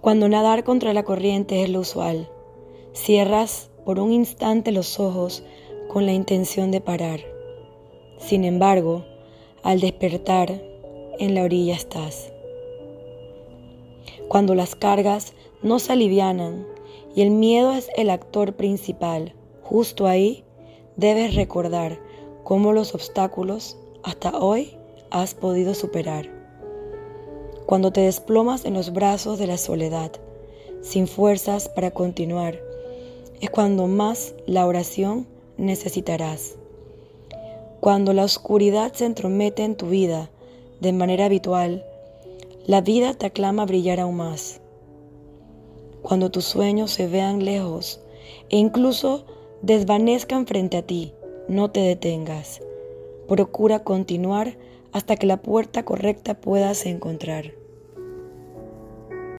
Cuando nadar contra la corriente es lo usual, cierras por un instante los ojos con la intención de parar. Sin embargo, al despertar, en la orilla estás. Cuando las cargas no se alivianan y el miedo es el actor principal, justo ahí debes recordar cómo los obstáculos hasta hoy has podido superar. Cuando te desplomas en los brazos de la soledad, sin fuerzas para continuar, es cuando más la oración necesitarás. Cuando la oscuridad se entromete en tu vida de manera habitual, la vida te aclama brillar aún más. Cuando tus sueños se vean lejos e incluso desvanezcan frente a ti, no te detengas. Procura continuar hasta que la puerta correcta puedas encontrar.